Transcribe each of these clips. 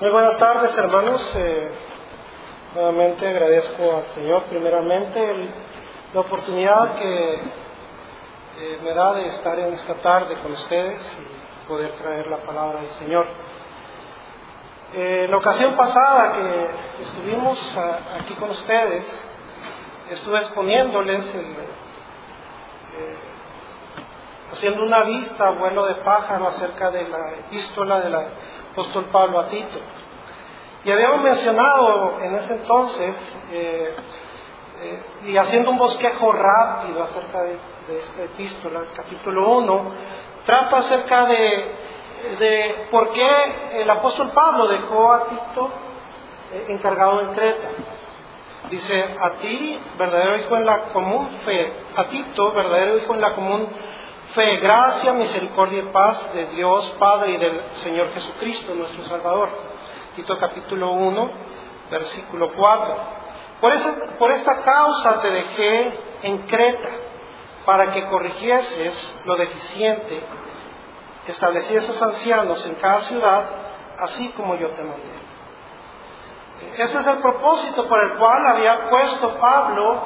Muy buenas tardes, hermanos. Eh, nuevamente agradezco al Señor, primeramente, la oportunidad que eh, me da de estar en esta tarde con ustedes y poder traer la palabra del Señor. Eh, la ocasión pasada que estuvimos aquí con ustedes, estuve exponiéndoles el, eh, haciendo una vista vuelo de pájaro acerca de la epístola del apóstol Pablo a Tito. Y habíamos mencionado en ese entonces, eh, eh, y haciendo un bosquejo rápido acerca de, esta epístola, capítulo 1, trata acerca de, de por qué el apóstol Pablo dejó a Tito eh, encargado en Creta. Dice, a ti, verdadero hijo en la común fe, a Tito, verdadero hijo en la común fe, gracia, misericordia y paz de Dios Padre y del Señor Jesucristo, nuestro Salvador. Tito capítulo 1, versículo 4. Por, esa- por esta causa te dejé en Creta, para que corrigieses lo deficiente, establecieses ancianos en cada ciudad, así como yo te mandé. Este es el propósito por el cual había puesto Pablo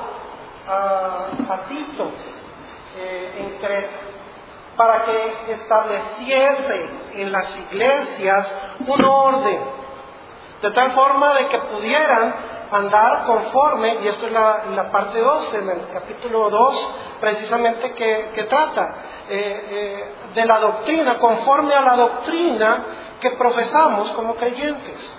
a, a Tito eh, en Creta, para que estableciese en las iglesias un orden, de tal forma de que pudieran andar conforme, y esto es la, parte 2, en el capítulo 2, precisamente que, que trata eh, eh, de la doctrina, conforme a la doctrina que profesamos como creyentes.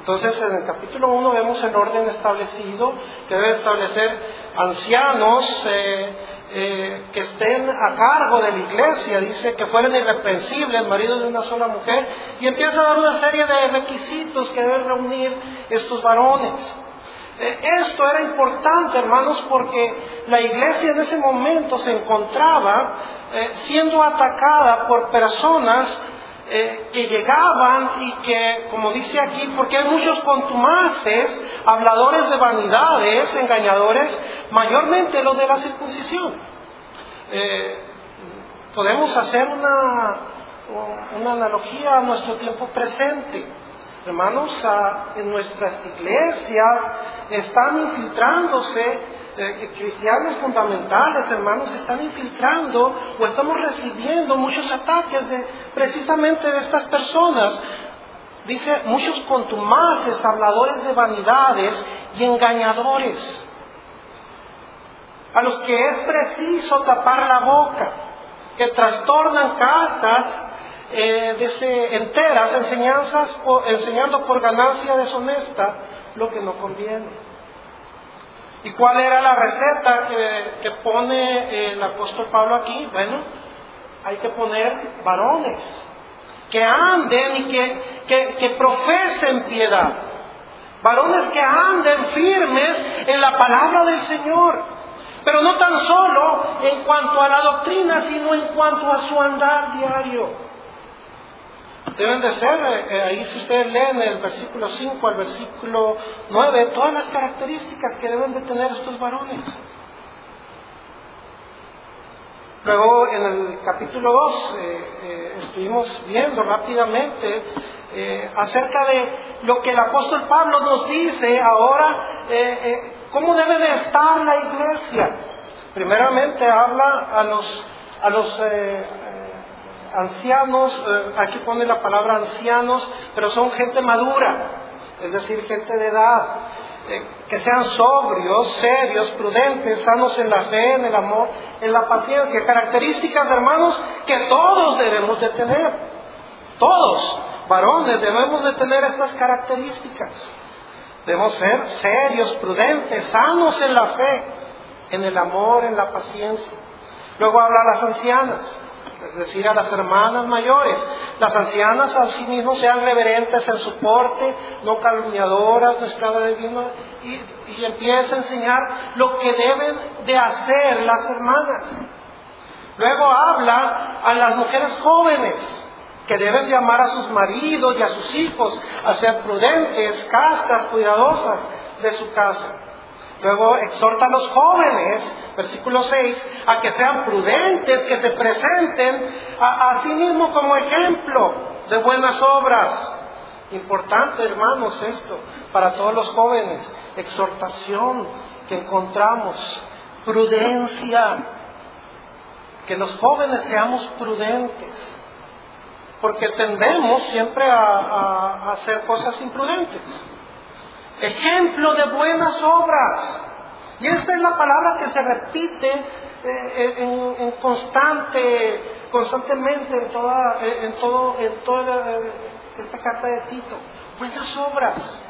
Entonces, en el capítulo 1 vemos el orden establecido, que debe establecer ancianos eh, eh, que estén a cargo de la iglesia, dice que fueran irreprensibles, maridos de una sola mujer, y empieza a dar una serie de requisitos que deben reunir estos varones. Eh, Esto era importante, hermanos, porque la iglesia en ese momento se encontraba eh, siendo atacada por personas eh, que llegaban y que, como dice aquí, porque hay muchos contumaces, habladores de vanidades, engañadores, mayormente los de la circuncisión. Eh, podemos hacer una, una analogía a nuestro tiempo presente. Hermanos, en nuestras iglesias están infiltrándose eh, cristianos fundamentales, hermanos, están infiltrando o estamos recibiendo muchos ataques de precisamente de estas personas. Dice, muchos contumaces, habladores de vanidades y engañadores, a los que es preciso tapar la boca, que trastornan casas eh, enteras, enseñanzas, po- enseñando por ganancia deshonesta lo que no conviene. ¿Y cuál era la receta que, que pone el apóstol Pablo aquí? Bueno, hay que poner varones que anden y que, que, que profesen piedad. Varones que anden firmes en la palabra del Señor. Pero no tan solo en cuanto a la doctrina, sino en cuanto a su andar diario. Deben de ser, eh, eh, ahí si ustedes leen el versículo 5 al versículo 9, todas las características que deben de tener estos varones. Luego en el capítulo 2 eh, estuvimos viendo rápidamente acerca de lo que el apóstol Pablo nos dice ahora, cómo debe de estar la iglesia. Primeramente habla a los, a los ancianos, eh, aquí pone la palabra ancianos, pero son gente madura, es decir, gente de edad, eh, que sean sobrios, serios, prudentes, sanos en la fe, en el amor, en la paciencia, características, hermanos, que todos debemos de tener, todos, varones, debemos de tener estas características. Debemos ser serios, prudentes, sanos en la fe, en el amor, en la paciencia. Luego habla a las ancianas, es decir, a las hermanas mayores. Las ancianas a sí sean reverentes en su porte, no calumniadoras, no esclavas de vino, y, y empieza a enseñar lo que deben de hacer las hermanas. Luego habla a las mujeres jóvenes, que deben de amar a sus maridos y a sus hijos, a ser prudentes, castas, cuidadosas de su casa. Luego exhorta a los jóvenes, versículo 6, a que sean prudentes, que se presenten a, sí mismo como ejemplo de buenas obras, Importante, hermanos, esto, para todos los jóvenes, exhortación que encontramos, prudencia, que los jóvenes seamos prudentes, porque tendemos siempre a, hacer cosas imprudentes. Ejemplo de buenas obras. Y esta es la palabra que se repite eh, en, constante, constantemente en toda, en todo, en toda eh, esta carta de Tito. Buenas obras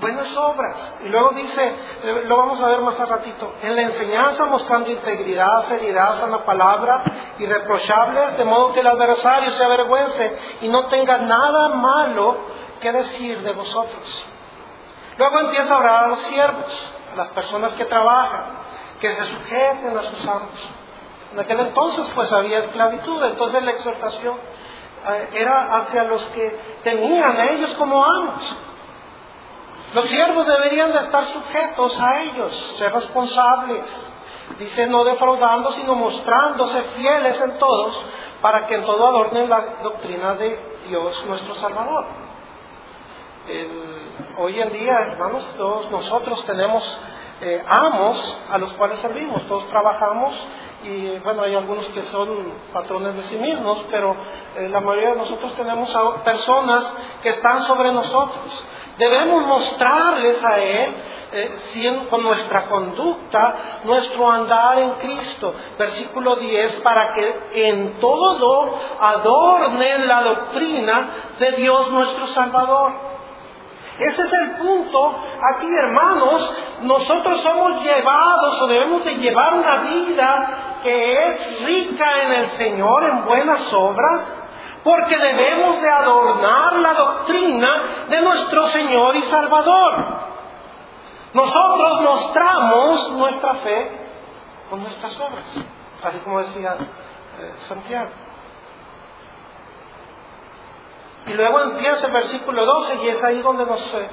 buenas obras. Y luego dice, eh, lo vamos a ver más a ratito, en la enseñanza mostrando integridad, seriedad en la palabra, irreprochables, de modo que el adversario se avergüence y no tenga nada malo que decir de vosotros. Luego empieza a hablar a los siervos, a las personas que trabajan, que se sujeten a sus amos. En aquel entonces pues había esclavitud, entonces la exhortación eh, era hacia los que tenían a ellos como amos. Los siervos deberían de estar sujetos a ellos, ser responsables. Dice, no defraudando, sino mostrándose fieles en todos, para que en todo adornen la doctrina de Dios nuestro Salvador. Hoy en día, hermanos, todos nosotros tenemos eh, amos a los cuales servimos, todos trabajamos y bueno, hay algunos que son patrones de sí mismos, pero eh, la mayoría de nosotros tenemos personas que están sobre nosotros. Debemos mostrarles a Él eh, con nuestra conducta, nuestro andar en Cristo. Versículo 10, para que en todo adornen la doctrina de Dios nuestro Salvador. Ese es el punto aquí, hermanos. Nosotros somos llevados o debemos de llevar una vida que es rica en el Señor, en buenas obras, porque debemos de adornar la doctrina de nuestro Señor y Salvador. Nosotros mostramos nuestra fe con nuestras obras, así como decía eh, Santiago. Y luego empieza el versículo 12 y es ahí donde nos, eh,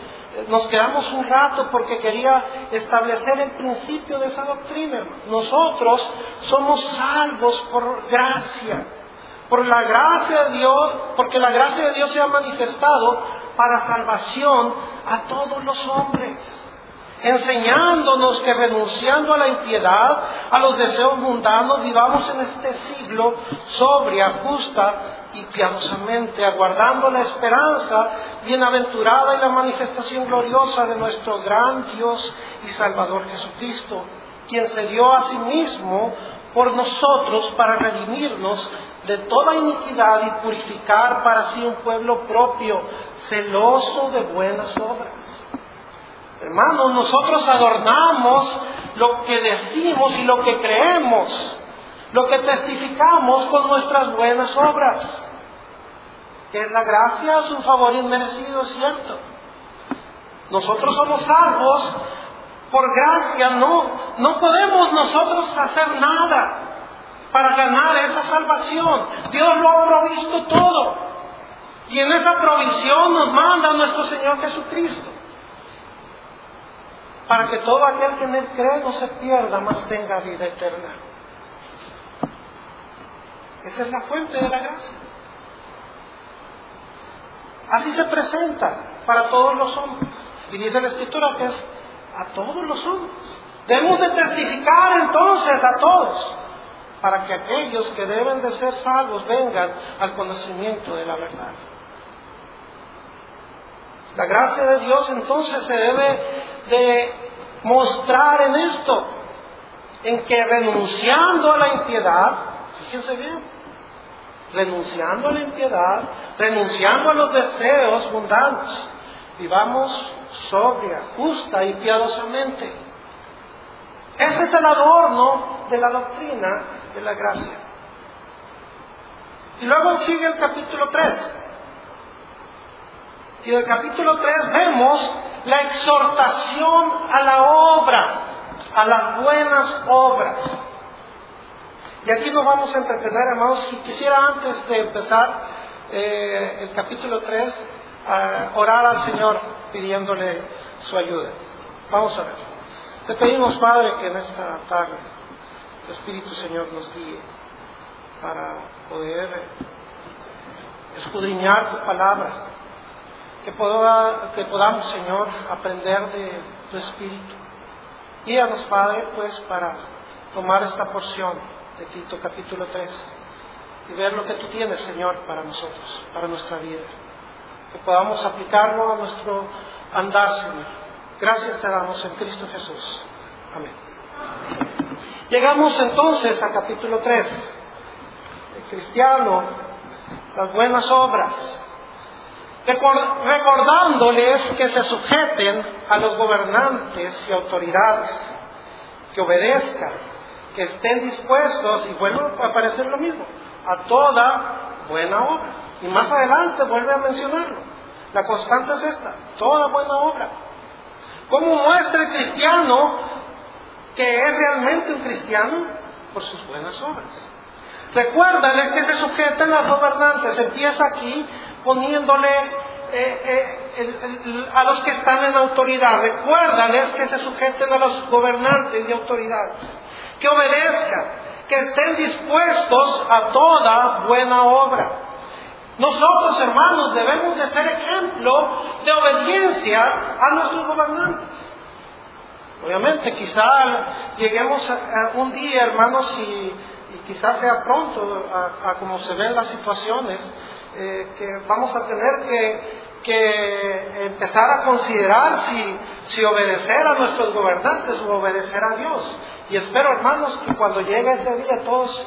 nos quedamos un rato porque quería establecer el principio de esa doctrina. Nosotros somos salvos por gracia por la gracia de Dios, porque la gracia de Dios se ha manifestado para salvación a todos los hombres, enseñándonos que renunciando a la impiedad, a los deseos mundanos, vivamos en este siglo sobria, justa y piadosamente, aguardando la esperanza bienaventurada y la manifestación gloriosa de nuestro gran Dios y Salvador Jesucristo, quien se dio a sí mismo por nosotros para redimirnos de toda iniquidad y purificar para sí un pueblo propio, celoso de buenas obras. Hermanos, nosotros adornamos lo que decimos y lo que creemos, lo que testificamos con nuestras buenas obras. Que es la gracia, es un favor inmerecido, es cierto. Nosotros somos salvos por gracia, no, no podemos nosotros hacer nada para ganar esa salvación. Dios lo ha provisto todo. Y en esa provisión nos manda nuestro Señor Jesucristo. Para que todo aquel que en Él cree no se pierda, mas tenga vida eterna. Esa es la fuente de la gracia. Así se presenta para todos los hombres. Y dice la Escritura que es a todos los hombres. Debemos de testificar entonces a todos para que aquellos que deben de ser salvos vengan al conocimiento de la verdad. La gracia de Dios entonces se debe de mostrar en esto, en que renunciando a la impiedad, fíjense bien, renunciando a la impiedad, renunciando a los deseos mundanos, vivamos sobria, justa y piadosamente. Ese es el adorno de la doctrina de la gracia. Y luego sigue el capítulo 3. Y en el capítulo 3 vemos la exhortación a la obra, a las buenas obras. Y aquí nos vamos a entretener, hermanos. Si quisiera antes de empezar eh, el capítulo 3, orar al Señor pidiéndole su ayuda. Vamos a ver. Te pedimos, Padre, que en esta tarde tu Espíritu Señor nos guíe para poder escudriñar tu palabra, que, que podamos, Señor, aprender de tu Espíritu. Guíanos, Padre, pues, para tomar esta porción de capítulo 3 y ver lo que tú tienes, Señor, para nosotros, para nuestra vida. Que podamos aplicarlo a nuestro andar, Señor. Gracias te damos en Cristo Jesús. Amén. Llegamos entonces a capítulo 3. El cristiano, las buenas obras. Recordándoles que se sujeten a los gobernantes y autoridades, que obedezcan, estén dispuestos, y bueno, a parecer lo mismo, a toda buena obra. Y más adelante vuelve a mencionarlo. La constante es esta, toda buena obra. ¿Cómo muestra el cristiano que es realmente un cristiano? Por sus buenas obras. Recuérdale que se sujetan las gobernantes. Empieza aquí poniéndole eh, eh, a los que están en autoridad. Recuérdales que se sujeten a los gobernantes y autoridades. Que obedezcan, que estén dispuestos a toda buena obra. Nosotros, hermanos, debemos de ser ejemplo de obediencia a nuestros gobernantes. Obviamente, quizá lleguemos un día, hermanos, y, quizás sea pronto, a, como se ven las situaciones, eh, que vamos a tener que, empezar a considerar si, si obedecer a nuestros gobernantes o obedecer a Dios. Y espero, hermanos, que cuando llegue ese día todos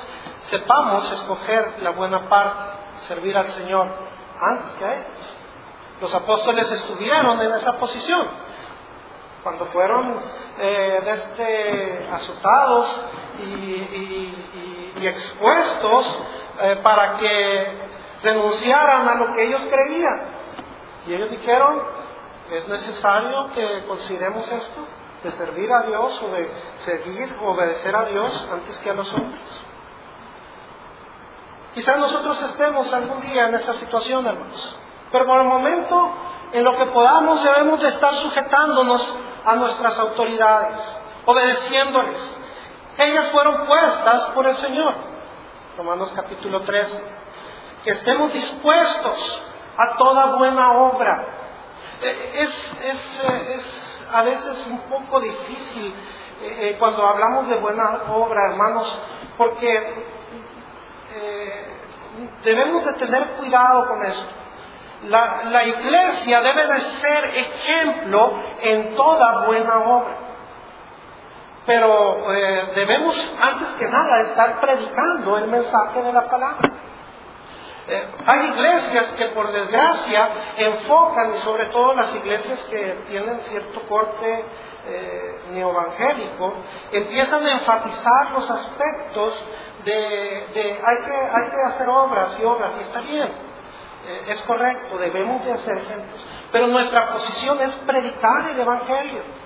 sepamos escoger la buena parte, servir al Señor antes que a ellos. Los apóstoles estuvieron en esa posición. Cuando fueron eh, este, azotados y, expuestos eh, para que renunciaran a lo que ellos creían. Y ellos dijeron, es necesario que consideremos esto de servir a Dios o de seguir o obedecer a Dios antes que a los hombres. Quizás nosotros estemos algún día en esta situación, hermanos, pero por el momento, en lo que podamos, debemos de estar sujetándonos a nuestras autoridades, obedeciéndoles. Ellas fueron puestas por el Señor. Romanos capítulo 13. Que estemos dispuestos a toda buena obra. Eh, es, es, eh, es a veces un poco difícil eh, eh, cuando hablamos de buena obra, hermanos, porque eh, debemos de tener cuidado con esto. La, la, iglesia debe de ser ejemplo en toda buena obra. Pero debemos, antes que nada, estar predicando el mensaje de la palabra. Eh, hay iglesias que por desgracia enfocan, y sobre todo las iglesias que tienen cierto corte eh, neoevangélico, empiezan a enfatizar los aspectos de, hay, que, hay que hacer obras y obras, y está bien, eh, es correcto, debemos de hacer ejemplos, pero nuestra posición es predicar el Evangelio.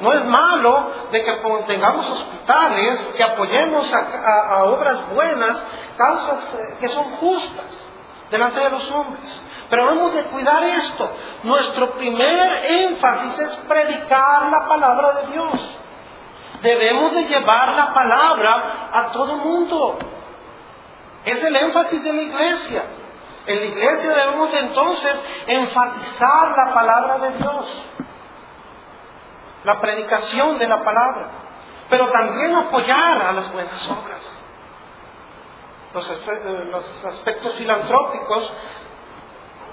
No es malo de que tengamos hospitales, que apoyemos a, obras buenas, causas eh, que son justas delante de los hombres. Pero debemos de cuidar esto. Nuestro primer énfasis es predicar la palabra de Dios. Debemos de llevar la palabra a todo mundo. Es el énfasis de la iglesia. En la iglesia debemos de entonces enfatizar la palabra de Dios la predicación de la palabra, pero también apoyar a las buenas obras. Los, eh, aspectos filantrópicos,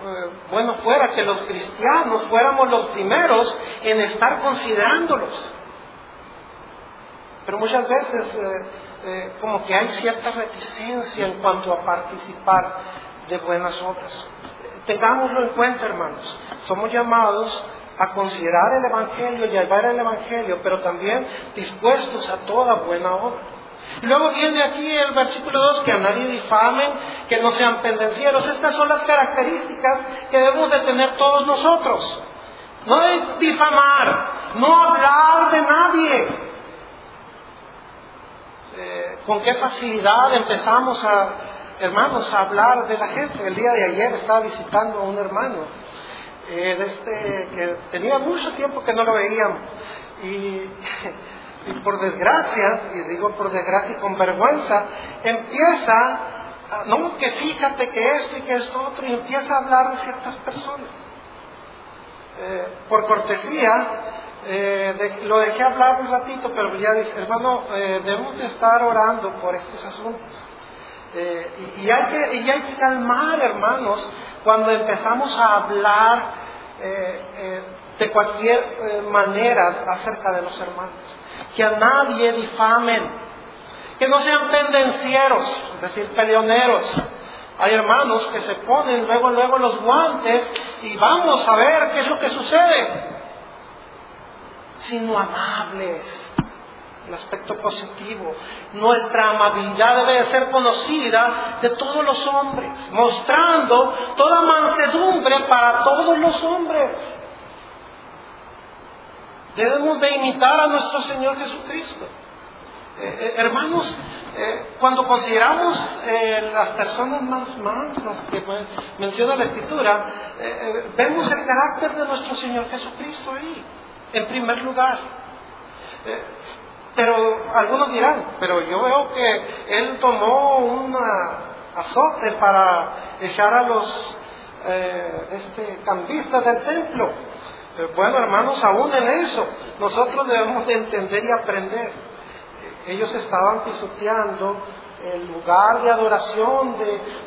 eh, bueno fuera que los cristianos fuéramos los primeros en estar considerándolos. Pero muchas veces eh, como que hay cierta reticencia en cuanto a participar de buenas obras. Tengámoslo en cuenta, hermanos. Somos llamados a considerar el Evangelio, llevar el Evangelio, pero también dispuestos a toda buena obra. Luego viene aquí el versículo 2, que a nadie difamen, que no sean pendencieros. Estas son las características que debemos de tener todos nosotros. No es difamar, no hablar de nadie. Eh, ¿Con qué facilidad empezamos a, hermanos, a hablar de la gente? El día de ayer estaba visitando a un hermano eh, este, que tenía mucho tiempo que no lo veíamos. Y, por desgracia, y digo por desgracia y con vergüenza, empieza no, que fíjate que esto y que esto otro, y empieza a hablar de ciertas personas. Eh, por cortesía, eh, lo dejé hablar un ratito, pero ya dije, hermano, eh, debemos de estar orando por estos asuntos. Y, hay que, y hay que calmar, hermanos, cuando empezamos a hablar de cualquier manera acerca de los hermanos. Que a nadie difamen, que no sean pendencieros, es decir, peleoneros. Hay hermanos que se ponen luego, luego los guantes y vamos a ver qué es lo que sucede. Sino amables, el aspecto positivo. Nuestra amabilidad debe ser conocida de todos los hombres, mostrando toda mansedumbre para todos los hombres. Debemos de imitar a nuestro Señor Jesucristo. Eh, eh, hermanos, eh, cuando consideramos las personas más mansas que menciona la Escritura, vemos el carácter de nuestro Señor Jesucristo ahí, en primer lugar. Pero algunos dirán, pero yo veo que Él tomó un azote para echar a los este, cambistas del templo. bueno, hermanos, aún en eso, nosotros debemos de entender y aprender ellos estaban pisoteando el lugar de adoración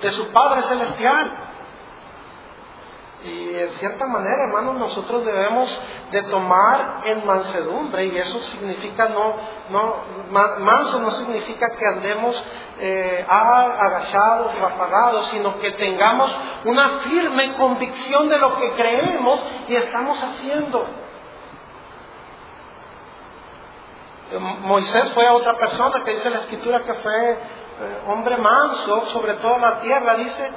de, su Padre Celestial. Y en cierta manera, hermanos, nosotros debemos de tomar en mansedumbre, y eso significa no, no, manso no significa que andemos eh, agachados o apagados, sino que tengamos una firme convicción de lo que creemos y estamos haciendo. Moisés fue a otra persona que dice la escritura que fue eh, hombre manso sobre toda la tierra, dice,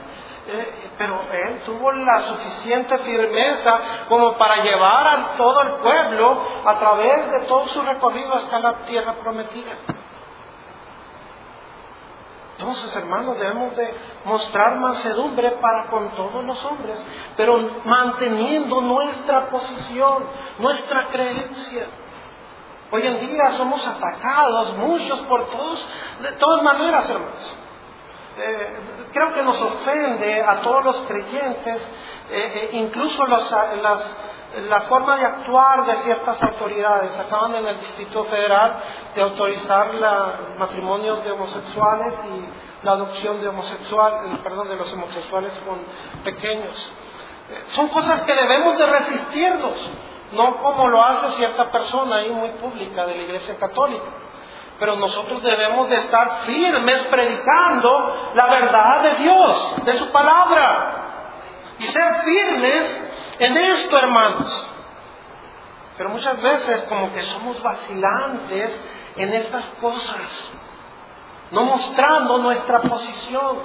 eh, pero él tuvo la suficiente firmeza como para llevar a todo el pueblo a través de todo su recorrido hasta la tierra prometida. Entonces, hermanos, debemos de mostrar mansedumbre para con todos los hombres, pero manteniendo nuestra posición, nuestra creencia. Hoy en día somos atacados, muchos por todos, de todas maneras, hermanos. Eh, creo que nos ofende a todos los creyentes, eh, eh, incluso la forma de actuar de ciertas autoridades. Acaban en el Distrito Federal de autorizar la, matrimonios de homosexuales y la adopción de homosexuales, perdón, de los homosexuales con pequeños. son cosas que debemos de resistirnos no como lo hace cierta persona ahí muy pública de la Iglesia Católica. Pero nosotros debemos de estar firmes predicando la verdad de Dios, de su palabra. Y ser firmes en esto, hermanos. Pero muchas veces como que somos vacilantes en estas cosas, no mostrando nuestra posición.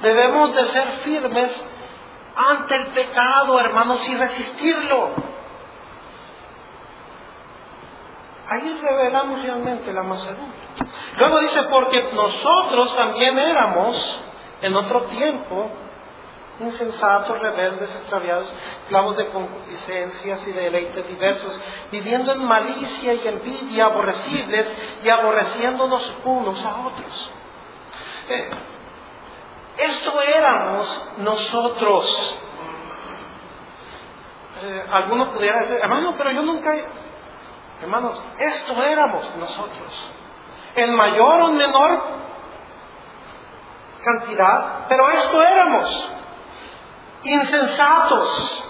Debemos de ser firmes ante el pecado, hermanos, y resistirlo. Ahí revelamos realmente la mansedumbre. Luego dice, porque nosotros también éramos en otro tiempo insensatos, rebeldes, extraviados, clavos de concupiscencias y de deleites diversos, viviendo en malicia y envidia, aborrecibles y aborreciéndonos unos a otros. Eh, esto éramos nosotros. Eh, algunos pudieran decir, hermano, pero yo nunca Hermanos, esto éramos nosotros. En mayor o menor cantidad, pero esto éramos. Insensatos.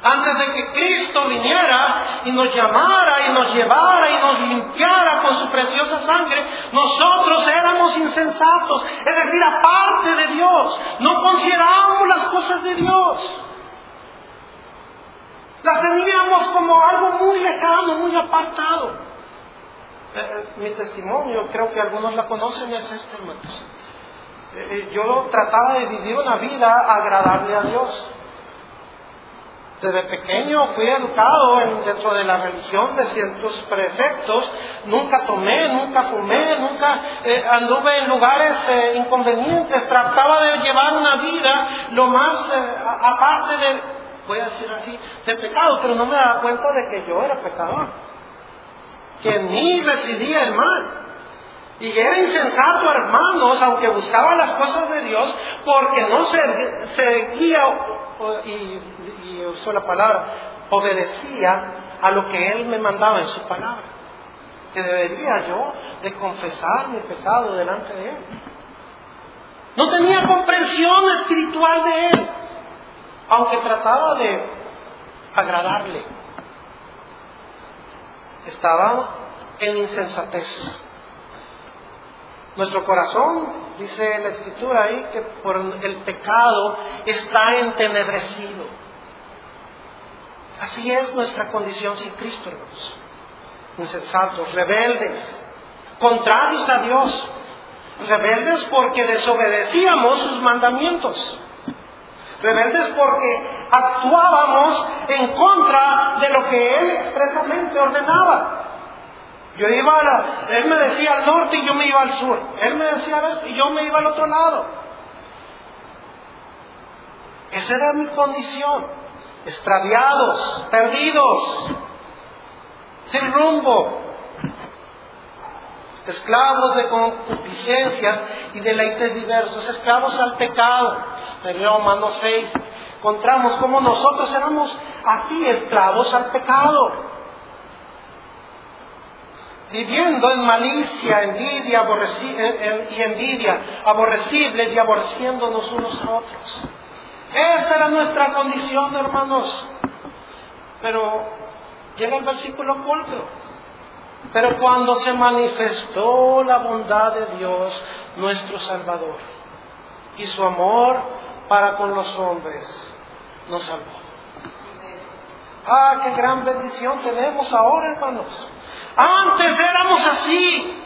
Antes de que Cristo viniera y nos llamara y nos llevara y nos limpiara con su preciosa sangre, nosotros éramos insensatos. Es decir, aparte de Dios, no considerábamos las cosas de Dios. Las teníamos como algo muy lejano, muy apartado. Eh, eh, mi testimonio, creo que algunos la conocen, es este, hermanos. Eh, yo trataba de vivir una vida agradable a Dios. Desde pequeño fui educado dentro de la religión de ciertos preceptos. Nunca tomé, nunca fumé, nunca anduve en lugares inconvenientes. Trataba de llevar una vida lo más aparte de decir así, de pecado, pero no me daba cuenta de que yo era pecador, que en mí residía el mal. Y era insensato, hermanos, aunque buscaba las cosas de Dios, porque no seguía, y, y usó la palabra, obedecía a lo que Él me mandaba en su palabra. Que debería yo de confesar mi pecado delante de Él. No tenía comprensión espiritual de Él, aunque trataba de agradarle. Estaba en insensatez. Nuestro corazón, dice la escritura ahí, que por el pecado está entenebrecido. Así es nuestra condición sin Cristo, hermanos. Insensatos, rebeldes, contrarios a Dios. Rebeldes porque desobedecíamos sus mandamientos. Rebeldes porque actuábamos en contra de lo que Él expresamente ordenaba. Yo iba a la, él me decía al norte y yo me iba al sur. Él me decía al este y yo me iba al otro lado. Esa era mi condición. Extraviados, perdidos, sin rumbo, esclavos de concupiscencias y deleites diversos, esclavos al pecado. En Romanos 6 encontramos como nosotros éramos así, esclavos al pecado viviendo en malicia, envidia y envidia, aborrecibles y aborreciéndonos unos a otros. Esta era nuestra condición, hermanos. Pero llega el versículo 4. Pero cuando se manifestó la bondad de Dios, nuestro Salvador, y su amor para con los hombres, nos salvó. Ah, qué gran bendición tenemos ahora, hermanos. Antes éramos así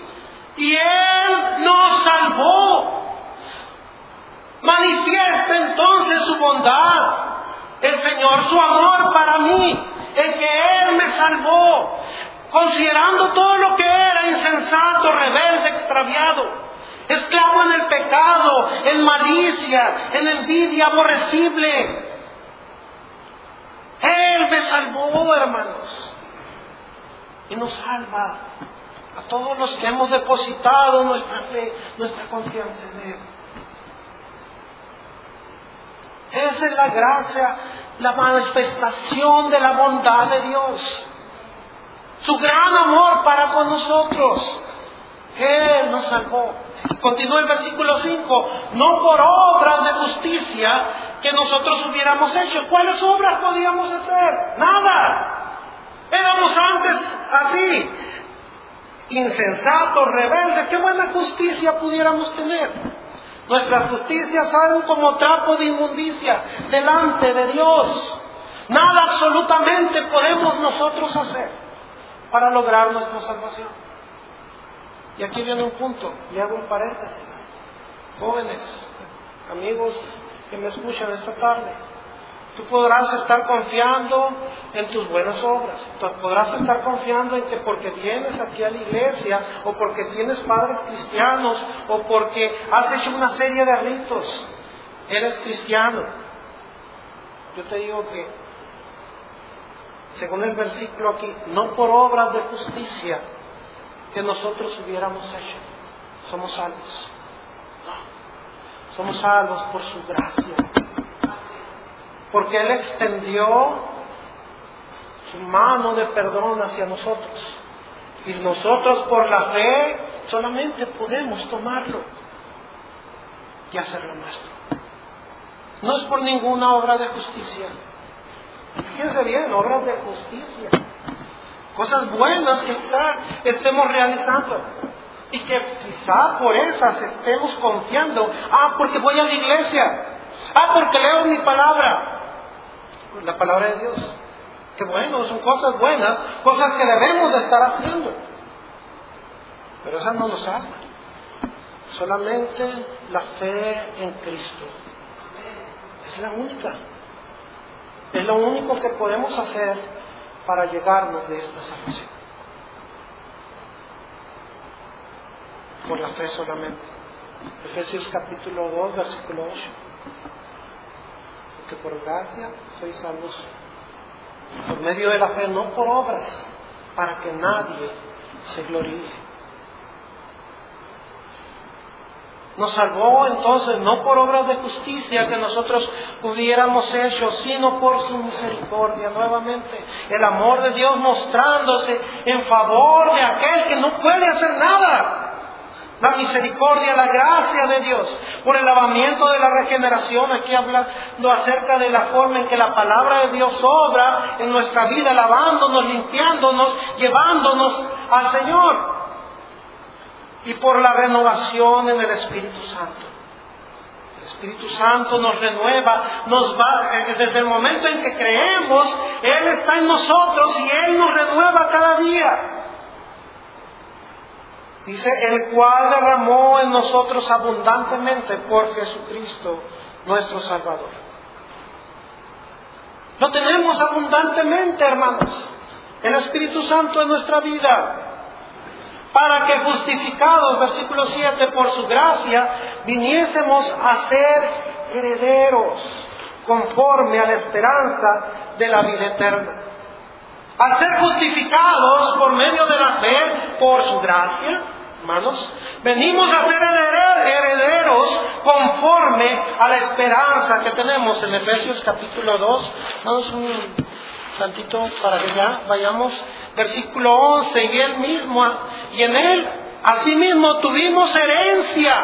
y Él nos salvó. Manifiesta entonces su bondad, el Señor, su amor para mí, el que Él me salvó, considerando todo lo que era insensato, rebelde, extraviado, esclavo en el pecado, en malicia, en envidia aborrecible. Él me salvó, hermanos y nos salva a todos los que hemos depositado nuestra fe, nuestra confianza en Él. Esa es la gracia, la manifestación de la bondad de Dios. Su gran amor para con nosotros. Él nos salvó. Continúa el versículo 5. No por obras de justicia que nosotros hubiéramos hecho. ¿Cuáles obras podíamos hacer? Nada. Éramos antes así, insensatos, rebeldes. ¿Qué buena justicia pudiéramos tener? Nuestras justicias salen como trapo de inmundicia delante de Dios. Nada absolutamente podemos nosotros hacer para lograr nuestra salvación. Y aquí viene un punto, le hago un paréntesis. Jóvenes, amigos que me escuchan esta tarde, Tú podrás estar confiando en tus buenas obras. Tú podrás estar confiando en que porque vienes aquí a la iglesia o porque tienes padres cristianos o porque has hecho una serie de ritos, eres cristiano. Yo te digo que, según el versículo aquí, no por obras de justicia que nosotros hubiéramos hecho, somos salvos. No, somos salvos por su gracia porque Él extendió su mano de perdón hacia nosotros. Y nosotros por la fe solamente podemos tomarlo y hacerlo nuestro. No es por ninguna obra de justicia. Fíjense bien, obras de justicia. Cosas buenas que quizá estemos realizando. Y que quizá por esas estemos confiando. Ah, porque voy a la iglesia. Ah, porque leo mi palabra la palabra de Dios. Que bueno, son cosas buenas, cosas que debemos de estar haciendo. Pero esas no nos salvan. Solamente la fe en Cristo. Es la única. Es lo único que podemos hacer para llegarnos de esta salvación. Por la fe solamente. Efesios capítulo 2, versículo 8 por gracia sois salvos por medio de la fe, no por obras, para que nadie se gloríe. Nos salvó entonces no por obras de justicia que nosotros hubiéramos hecho, sino por su misericordia nuevamente. El amor de Dios mostrándose en favor de aquel que no puede hacer nada. La misericordia, la gracia de Dios, por el lavamiento de la regeneración, aquí hablando acerca de la forma en que la palabra de Dios obra en nuestra vida, lavándonos, limpiándonos, llevándonos al Señor y por la renovación en el Espíritu Santo. El Espíritu Santo nos renueva, nos va, eh, desde el momento en que creemos, Él está en nosotros y Él nos renueva cada día. Dice, el cual derramó en nosotros abundantemente por Jesucristo, nuestro Salvador. Lo tenemos abundantemente, hermanos, el Espíritu Santo en nuestra vida para que justificados, versículo 7, por su gracia, viniésemos a ser herederos conforme a la esperanza de la vida eterna. A ser justificados por medio de la fe, por su gracia, hermanos, venimos a ser herederos conforme a la esperanza que tenemos en Efesios capítulo 2. Vamos tantito para que ya vayamos versículo 11, y él mismo, y en él, asimismo, tuvimos herencia,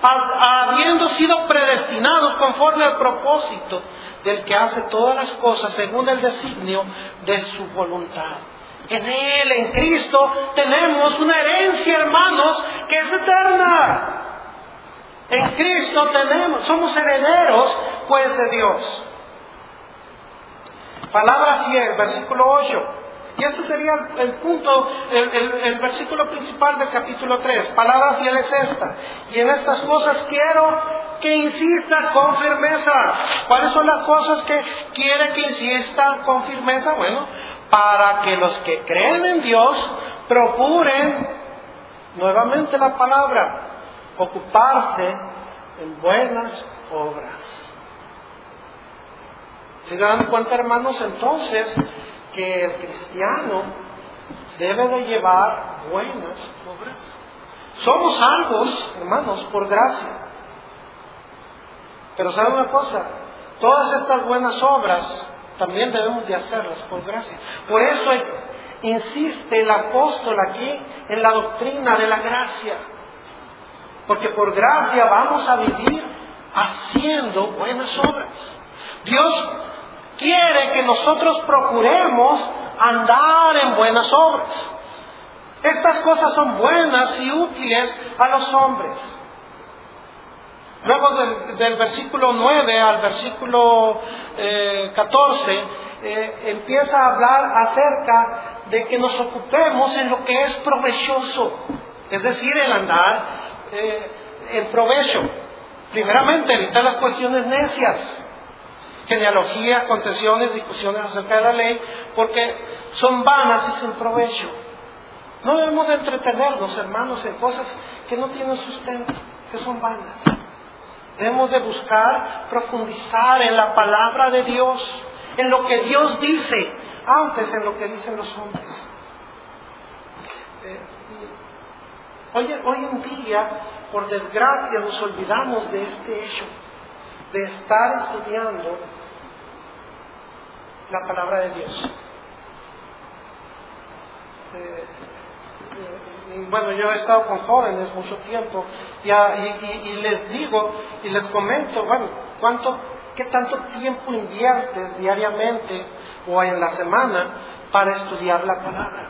habiendo sido predestinados conforme al propósito del que hace todas las cosas según el designio de su voluntad. En Él, en Cristo, tenemos una herencia, hermanos, que es eterna. En Cristo tenemos, somos herederos, pues, de Dios. Palabra fiel, versículo 8. Y este sería el punto, el, versículo principal del capítulo 3. Palabra fiel es esta. Y en estas cosas quiero que insistas con firmeza. ¿Cuáles son las cosas que quiere que insistas con firmeza? Bueno, para que los que creen en Dios procuren, nuevamente la palabra, ocuparse en buenas obras. ¿Se dan cuenta, hermanos? Entonces, que el cristiano debe de llevar buenas obras. Somos salvos, hermanos, por gracia. Pero ¿saben una cosa? Todas estas buenas obras también debemos de hacerlas por gracia. Por eso insiste el apóstol aquí en la doctrina de la gracia. Porque por gracia vamos a vivir haciendo buenas obras. Dios quiere que nosotros procuremos andar en buenas obras. Estas cosas son buenas y útiles a los hombres. Luego del, versículo 9 al versículo 14 eh, eh, empieza a hablar acerca de que nos ocupemos en lo que es provechoso, es decir, el andar eh, en provecho. Primeramente, evitar las cuestiones necias genealogías, contenciones, discusiones acerca de la ley, porque son vanas y sin provecho. No debemos de entretenernos, hermanos, en cosas que no tienen sustento, que son vanas. Debemos de buscar profundizar en la palabra de Dios, en lo que Dios dice, antes en lo que dicen los hombres. Eh, hoy, hoy en día, por desgracia, nos olvidamos de este hecho, de estar estudiando la palabra de Dios. Eh, eh, bueno, yo he estado con jóvenes mucho tiempo ya, y, les digo y les comento, bueno, ¿cuánto, ¿qué tanto tiempo inviertes diariamente o en la semana para estudiar la palabra?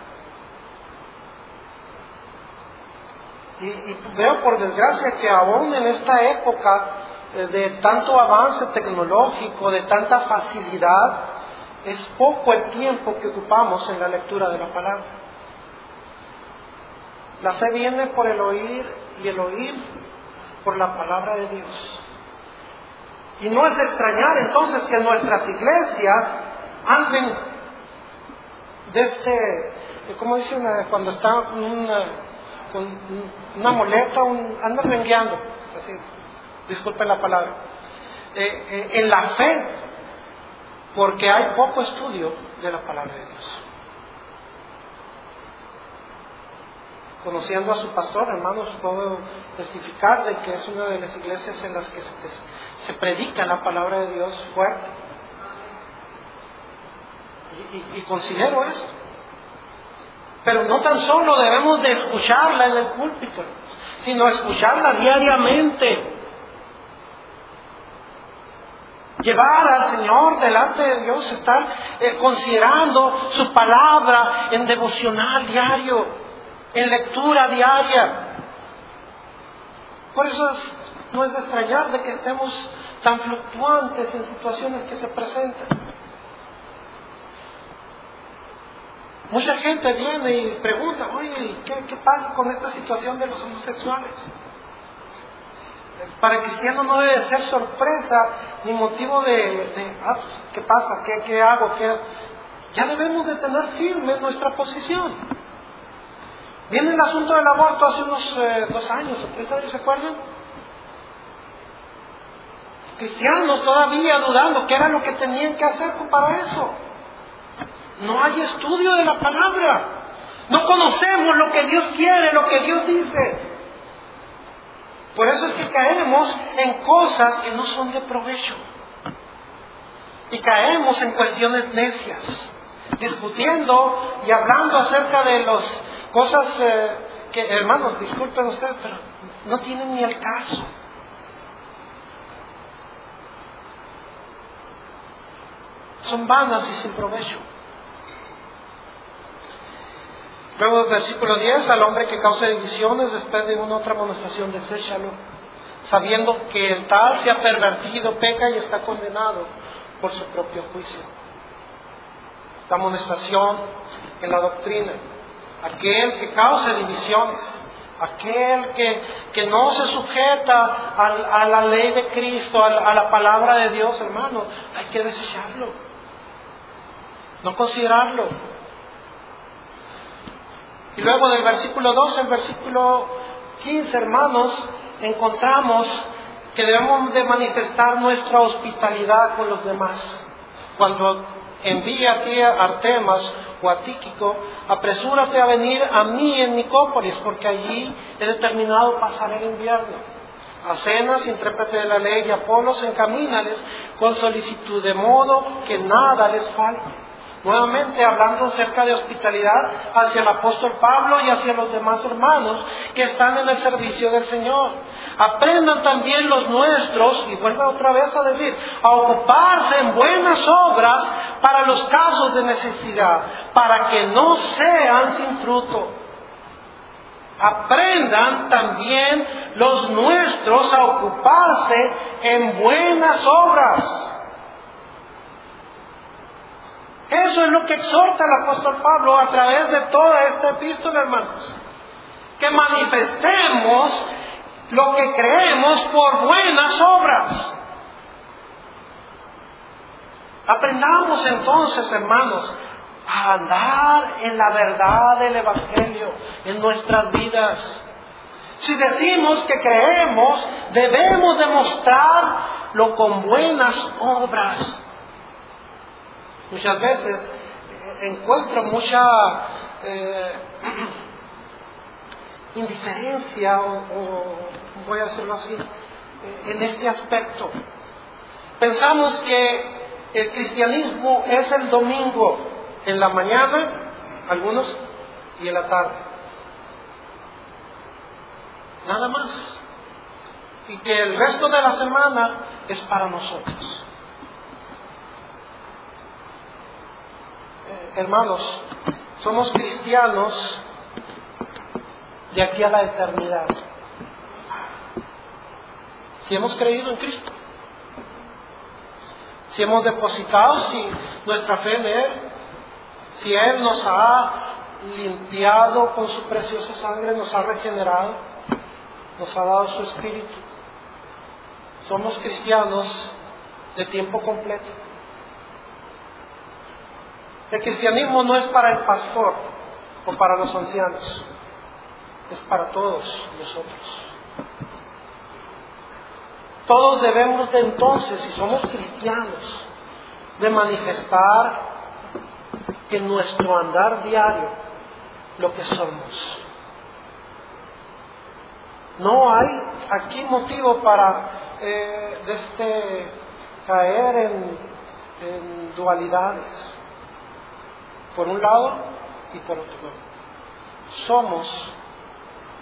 Y, veo por desgracia que aún en esta época eh, de tanto avance tecnológico, de tanta facilidad, es poco el tiempo que ocupamos en la lectura de la palabra. La fe viene por el oír y el oír por la palabra de Dios. Y no es de extrañar entonces que nuestras iglesias anden de este, ¿cómo dicen cuando está una, con una muleta, un, andan rengueando, así, disculpen la palabra, eh, eh, en la fe porque hay poco estudio de la palabra de Dios. conociendo a su pastor, hermanos, puedo testificar de que es una de las iglesias en las que se, predica la palabra de Dios fuerte. Y, y, considero esto. Pero no tan solo debemos de escucharla en el púlpito, sino escucharla diariamente. Llevar al Señor delante de Dios, estar eh, considerando su palabra en devocional diario en lectura diaria. Por eso no es de extrañar de que estemos tan fluctuantes en situaciones que se presentan. Mucha gente viene y pregunta, oye, ¿qué, ¿qué, pasa con esta situación de los homosexuales? Para el cristiano no debe ser sorpresa ni motivo de, ah, pues, ¿qué pasa? ¿Qué, ¿Qué hago? ¿Qué? Ya debemos de tener firme nuestra posición. Viene el asunto del aborto hace unos eh, dos años o tres años, ¿se acuerdan? Cristianos todavía dudando qué era lo que tenían que hacer para eso. No hay estudio de la palabra. No conocemos lo que Dios quiere, lo que Dios dice. Por eso es que caemos en cosas que no son de provecho. Y caemos en cuestiones necias, discutiendo y hablando acerca de los Cosas eh, que, hermanos, disculpen ustedes, pero no tienen ni el caso. Son vanas y sin provecho. Luego, versículo 10, al hombre que causa divisiones después de una otra amonestación, deséchalo, sabiendo que el tal se ha pervertido, peca y está condenado por su propio juicio. La amonestación en la doctrina aquel que causa divisiones, aquel que, que no se sujeta a, la ley de Cristo, a, la palabra de Dios, hermano, hay que desecharlo, no considerarlo. Y luego del versículo 12 al versículo 15, hermanos, encontramos que debemos de manifestar nuestra hospitalidad con los demás. Cuando envía a ti a Artemas o a Tíquico, apresúrate a venir a mí en Nicópolis, porque allí he determinado pasar el invierno. A Cenas, intérprete de la ley, y Apolos, encamínales con solicitud, de modo que nada les falte Nuevamente hablando acerca de hospitalidad hacia el apóstol Pablo y hacia los demás hermanos que están en el servicio del Señor. Aprendan también los nuestros, y vuelve otra vez a decir, a ocuparse en buenas obras para los casos de necesidad, para que no sean sin fruto. Aprendan también los nuestros a ocuparse en buenas obras eso es lo que exhorta el apóstol Pablo a través de toda esta epístola, hermanos. Que manifestemos lo que creemos por buenas obras. Aprendamos entonces, hermanos, a andar en la verdad del Evangelio en nuestras vidas. Si decimos que creemos, debemos demostrarlo con buenas obras. Muchas veces encuentro mucha eh, indiferencia, o, voy a decirlo así, eh, en este aspecto. Pensamos que el cristianismo es el domingo en la mañana, algunos, y en la tarde. Nada más. Y que el resto de la semana es para nosotros. Hermanos, somos cristianos de aquí a la eternidad. Si hemos creído en Cristo, si hemos depositado si nuestra fe en Él, si Él nos ha limpiado con su preciosa sangre, nos ha regenerado, nos ha dado su espíritu. Somos cristianos de tiempo completo. El cristianismo no es para el pastor o para los ancianos, es para todos nosotros. Todos debemos de entonces, si somos cristianos, de manifestar en nuestro andar diario lo que somos. No hay aquí motivo para eh, este, caer en, en dualidades, por un lado y por otro lado. Somos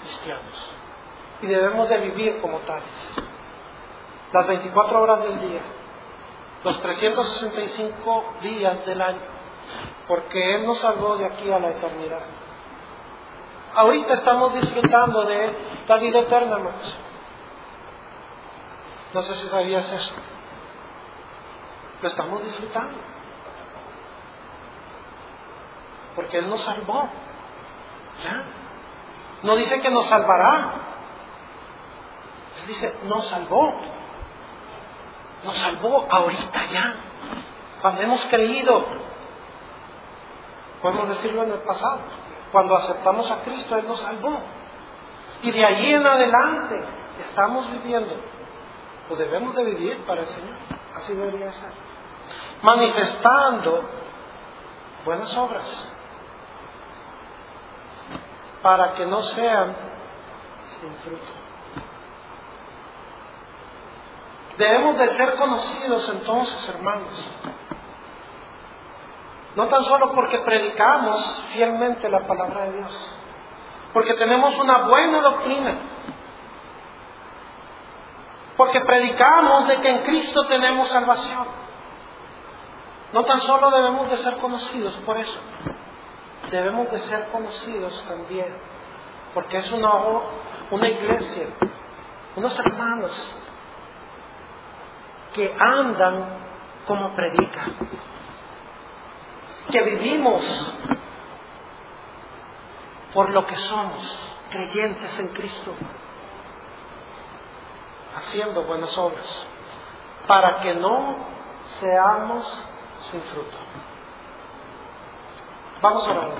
cristianos y debemos de vivir como tales. Las 24 horas del día, los 365 días del año, porque Él nos salvó de aquí a la eternidad. Ahorita estamos disfrutando de la vida eterna, hermanos. No sé si sabías eso. Lo estamos disfrutando. Porque Él nos salvó. ¿Ya? No dice que nos salvará. Él dice, nos salvó. Nos salvó ahorita ya. Cuando hemos creído. Podemos decirlo en el pasado. Cuando aceptamos a Cristo, Él nos salvó. Y de allí en adelante estamos viviendo. Pues debemos de vivir para el Señor. Así debería ser. Manifestando buenas obras. Para que no sean sin fruto. Debemos de ser conocidos entonces, hermanos. No tan solo porque predicamos fielmente la palabra de Dios, porque tenemos una buena doctrina, porque predicamos de que en Cristo tenemos salvación. No tan solo debemos de ser conocidos por eso, debemos de ser conocidos también, porque es una, una iglesia, unos hermanos que andan como predican, que vivimos por lo que somos, creyentes en Cristo, haciendo buenas obras, para que no seamos sin fruto. Vamos a orar.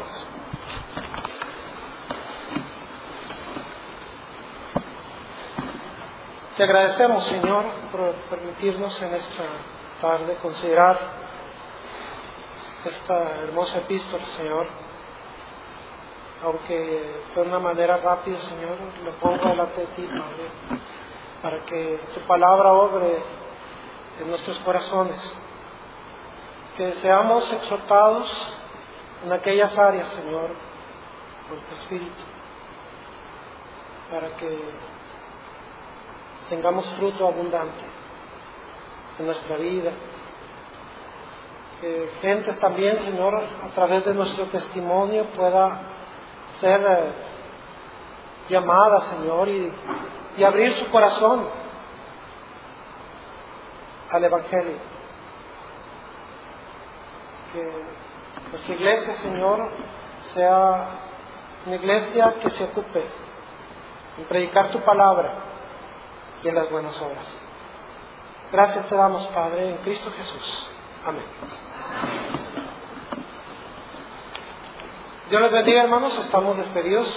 Te agradecemos, Señor, por permitirnos en esta tarde considerar esta hermosa epístola, Señor. Aunque de una manera rápida, Señor, lo pongo delante de ti, Padre, para que tu palabra obre en nuestros corazones. Que seamos exhortados en aquellas áreas, Señor, por tu Espíritu, para que tengamos fruto abundante en nuestra vida. Que gentes también, Señor, a través de nuestro testimonio pueda ser eh, llamada, Señor, y, y abrir su corazón al Evangelio. Que nuestra iglesia, Señor, sea una iglesia que se ocupe en predicar tu palabra y en las buenas obras. Gracias te damos, Padre, en Cristo Jesús. Amén. Dios les bendiga, hermanos. Estamos despedidos.